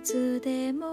いつでも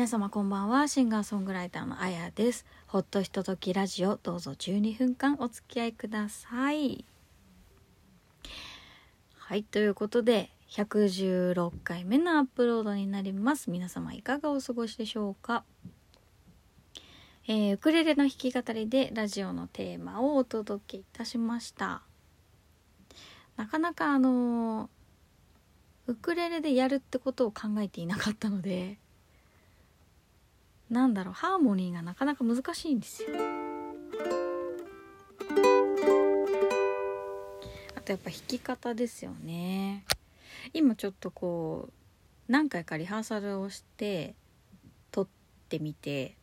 皆様こんばんは。シンガーソングライターのあやです。ほっとひとときラジオどうぞ12分間お付き合いください。はいということで116回目のアップロードになります。皆様いかがお過ごしでしょうか？えーウクレレの弾き語りでラジオのテーマをお届けいたしました。なかなかあのウクレレでやるってことを考えていなかったのでなんだろうハーモニーがなかなか難しいんですよ。あとやっぱ弾き方ですよね。今ちょっとこう何回かリハーサルをして撮ってみて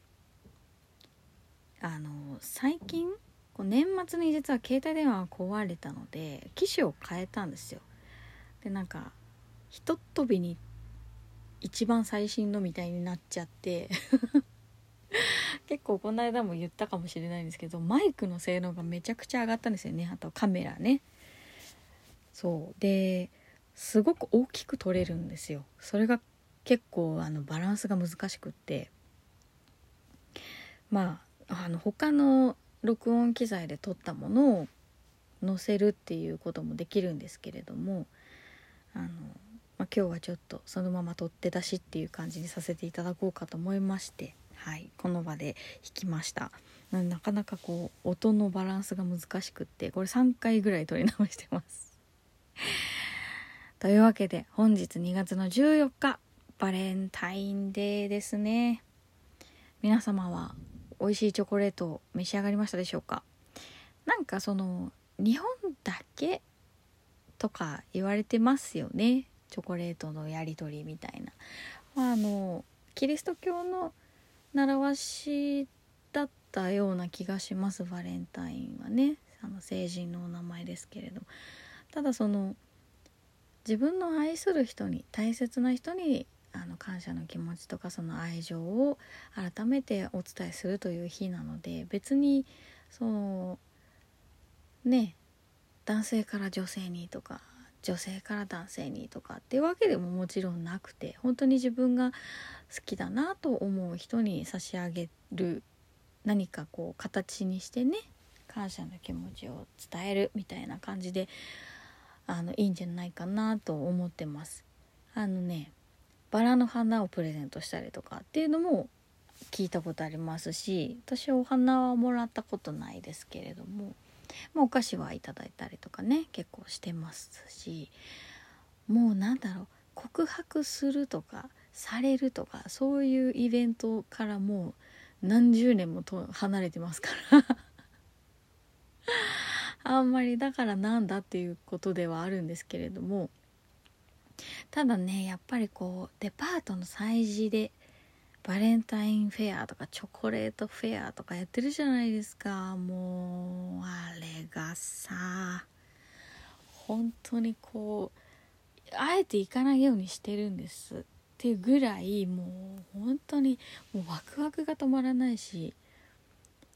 あの最近こう年末に実は携帯電話が壊れたので機種を変えたんですよ。でなんかひとっ飛びに一番最新のみたいになっちゃって。結構この間も言ったかもしれないんですけどマイクの性能がめちゃくちゃ上がったんですよね。あとカメラね。そう。ですごく大きく撮れるんですよ。それが結構あのバランスが難しくって。まああの他の録音機材で撮ったものを載せるっていうこともできるんですけれどもあのまあ、今日はちょっとそのまま取って出しっていう感じにさせていただこうかと思いまして、はい、この場で弾きました。なかなかこう音のバランスが難しくってこれ3回ぐらい取り直してます。というわけで本日2月の14日バレンタインデーですね。皆様は美味しいチョコレートを召し上がりましたでしょうか？なんかその日本だけとか言われてますよね。チョコレートのやり取りみたいな、まあ、あのキリスト教の習わしだったような気がしますバレンタインはね。あの成人のお名前ですけれどただその自分の愛する人に大切な人にあの感謝の気持ちとかその愛情を改めてお伝えするという日なので別にそのね男性から女性にとか女性から男性にとかっていうわけでももちろんなくて本当に自分が好きだなと思う人に差し上げる何かこう形にしてね感謝の気持ちを伝えるみたいな感じであのいいんじゃないかなと思ってます。あのねバラの花をプレゼントしたりとかっていうのも聞いたことありますし私はお花はもらったことないですけれどもまあ、お菓子はいただいたりとかね結構してますしもうなんだろう告白するとかされるとかそういうイベントからもう何十年もと離れてますから。あんまりだからなんだっていうことではあるんですけれどもただねやっぱりこうデパートの催事でバレンタインフェアとかチョコレートフェアとかやってるじゃないですか。もうあれがさ本当にこうあえて行かないようにしてるんです。っていうぐらいもう本当にもうワクワクが止まらないし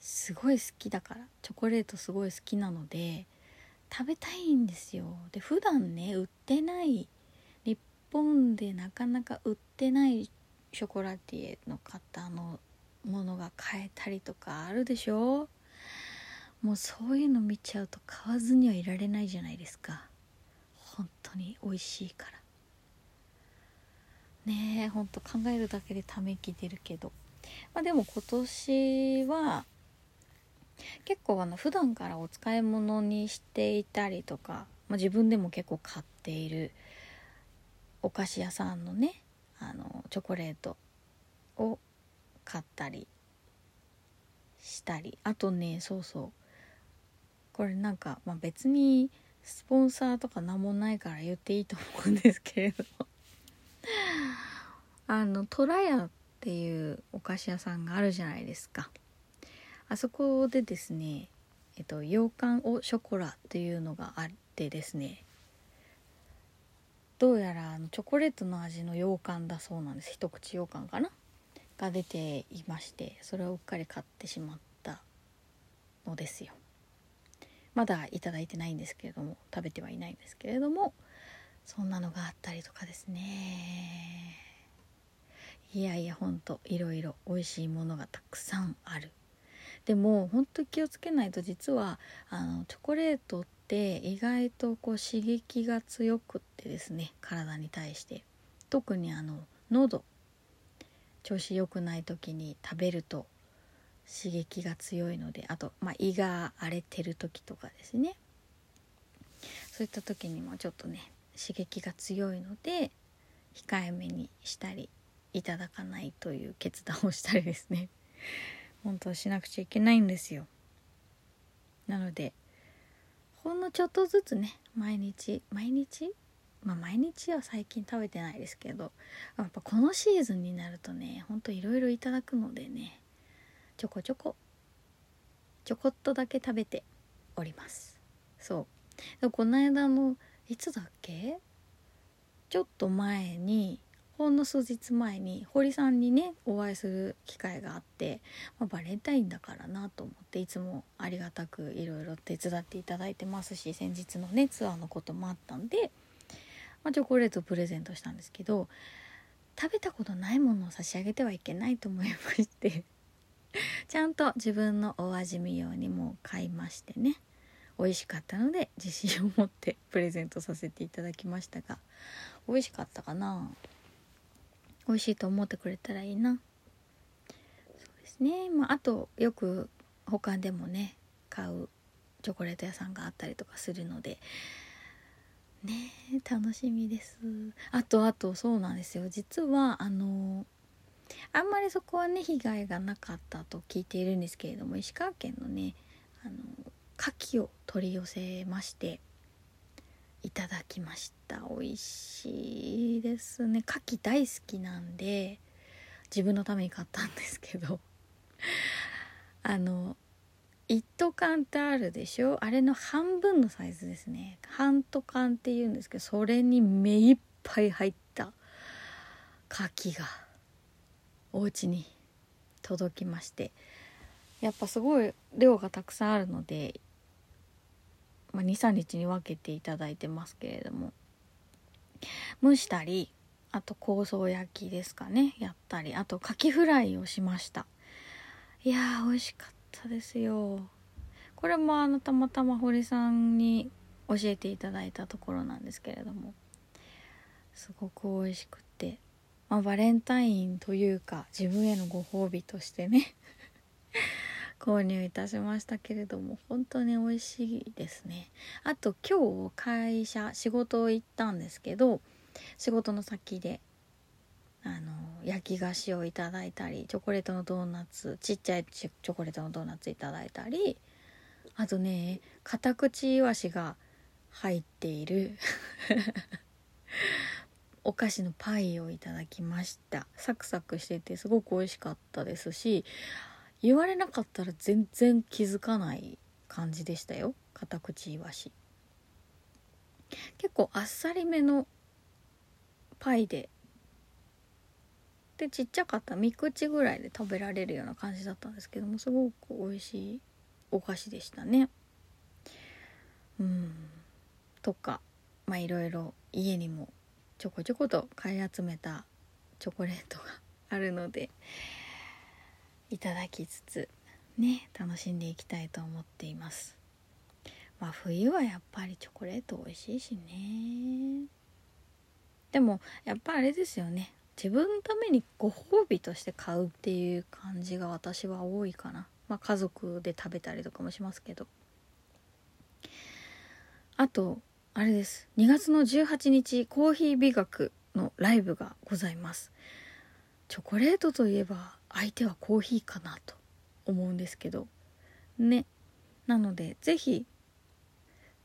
すごい好きだからチョコレートすごい好きなので食べたいんですよ。で普段ね売ってない日本でなかなか売ってないショコラティエの方のものが買えたりとかあるでしょ？もうそういうの見ちゃうと買わずにはいられないじゃないですか。本当に美味しいから。ねえほんと考えるだけでため息出るけど。まあでも今年は結構あの普段からお使い物にしていたりとか、まあ、自分でも結構買っているお菓子屋さんのねあのチョコレートを買ったりしたり。あとねそうそう。これなんか、まあ、別にスポンサーとか何もないから言っていいと思うんですけれど あのトラヤっていうお菓子屋さんがあるじゃないですか。あそこでですねえっと羊羹をショコラっていうのがあってですね。どうやらあのチョコレートの味の羊羹だそうなんです。一口羊羹かな？が出ていましてそれをうっかり買ってしまったのですよ。まだいただいてないんですけれども食べてはいないんですけれどもそんなのがあったりとかですね。いやいやほんといろいろ美味しいものがたくさんある。でもほんと気をつけないと実はあのチョコレートってって意外とこう刺激が強くってですね体に対して。特にあの喉。調子良くない時に食べると刺激が強いのであと、まあ、胃が荒れてる時とかですね。そういった時にもちょっとね刺激が強いので控えめにしたりいただかないという決断をしたりですね。本当はしなくちゃいけないんですよ。なのでほんのちょっとずつね毎日毎日？まあ毎日は最近食べてないですけどやっぱこのシーズンになるとねほんといろいろいただくのでねちょこちょこちょこっとだけ食べております。そう。この間のいつだっけ？ちょっと前にほんの数日前に堀さんにねお会いする機会があって、まあ、バレンタインだからなと思っていつもありがたくいろいろ手伝っていただいてますし先日のねツアーのこともあったんで、まあ、チョコレートをプレゼントしたんですけど食べたことないものを差し上げてはいけないと思いまして ちゃんと自分のお味見用にも買いましてね美味しかったので自信を持ってプレゼントさせていただきましたが美味しかったかな？美味しいと思ってくれたらいいな。そうですね。まああとよく他でもね買うチョコレート屋さんがあったりとかするので。ね楽しみです。あとあとそうなんですよ。実はあのあんまりそこはね被害がなかったと聞いているんですけれども石川県のねあの牡蠣を取り寄せまして。いただきました。美味しいですね。牡蠣大好きなんで自分のために買ったんですけど。あの一斗缶ってあるでしょ？あれの半分のサイズですね。半斗缶っていうんですけどそれに目いっぱい入った牡蠣がお家に届きまして。やっぱすごい量がたくさんあるのでまあ、23日に分けていただいてますけれども。蒸したりあと香草焼きですかね。やったりあとカキフライをしました。いやー美味しかったですよ。これもあのたまたま堀さんに教えていただいたところなんですけれども。すごく美味しくて、まあ、バレンタインというか自分へのご褒美としてね。購入いたしましたけれども本当に美味しいですね。あと今日会社仕事行ったんですけど仕事の先であの焼き菓子をいただいたりチョコレートのドーナツちっちゃいチョコレートのドーナツいただいたりあとねカタクチイワシが入っている お菓子のパイをいただきました。サクサクしててすごく美味しかったですし言われなかったら全然気づかない感じでしたよ。カタクチイワシ。結構あっさりめのパイで。でちっちゃかった。3口ぐらいで食べられるような感じだったんですけどもすごく美味しい。お菓子でしたね。うん。とかまあいろいろ家にもちょこちょこと買い集めたチョコレートがあるので。いただきつつね楽しんでいきたいと思っています。まあ冬はやっぱりチョコレート美味しいしね。でもやっぱあれですよね。自分のためにご褒美として買うっていう感じが私は多いかな。まあ家族で食べたりとかもしますけど。あとあれです。2月の18日コーヒー美学のライブがございます。チョコレートといえば相手はコーヒーかなと思うんですけど。ね。なので是非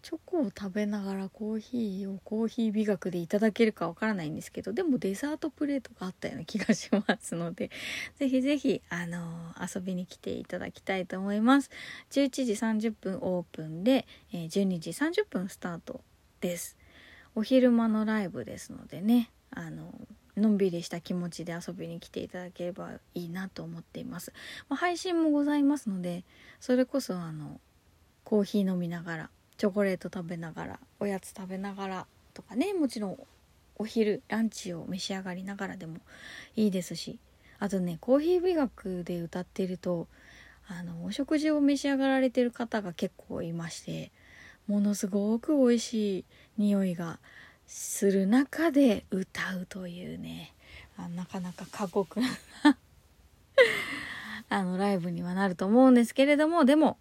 チョコを食べながらコーヒーをコーヒー美学でいただけるかわからないんですけどでもデザートプレートがあったような気がしますので是非是非あのー、遊びに来ていただきたいと思います。11時30分オープンで、えー、12時30分スタートです。お昼間のライブですのでねあののんびりした気持ちで遊びに来ていただければいいなと思っています、まあ、配信もございますのでそれこそあのコーヒー飲みながらチョコレート食べながらおやつ食べながらとかねもちろんお昼ランチを召し上がりながらでもいいですしあとねコーヒー美学で歌ってるとあのお食事を召し上がられてる方が結構いましてものすごく美味しい匂いがする中で歌うというね。あなかなか過酷な あのライブにはなると思うんですけれども。でも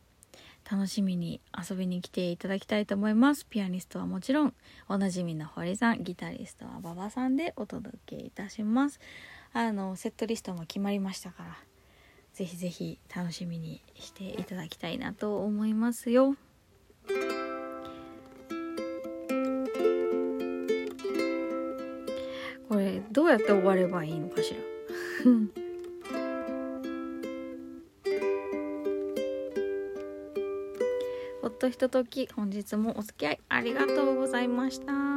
楽しみに遊びに来ていただきたいと思います。ピアニストはもちろんおなじみの堀さんギタリストは馬場さんでお届けいたします。あのセットリストも決まりましたからぜひぜひ楽しみにしていただきたいなと思いますよ。どうやって終わればいいのかしら？ほっとひととき本日もお付き合いありがとうございました。